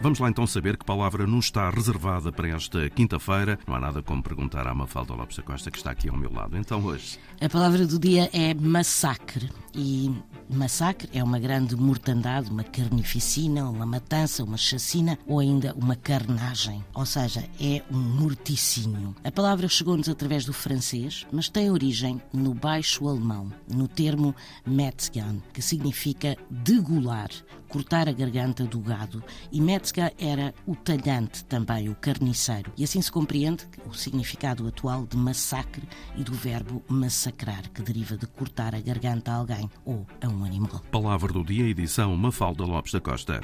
Vamos lá então saber que palavra nos está reservada para esta quinta-feira. Não há nada como perguntar à Mafalda Lopes da Costa, que está aqui ao meu lado. Então, hoje. A palavra do dia é massacre. E massacre é uma grande mortandade, uma carnificina, uma matança, uma chacina ou ainda uma carnagem. Ou seja, é um morticínio. A palavra chegou-nos através do francês, mas tem origem no baixo alemão, no termo Metzgan, que significa degolar, cortar a garganta do gado. E Metzger era o talhante também, o carniceiro. E assim se compreende o significado atual de massacre e do verbo massacrar, que deriva de cortar a garganta a ou a um animal. Palavra do dia, edição Mafalda Lopes da Costa.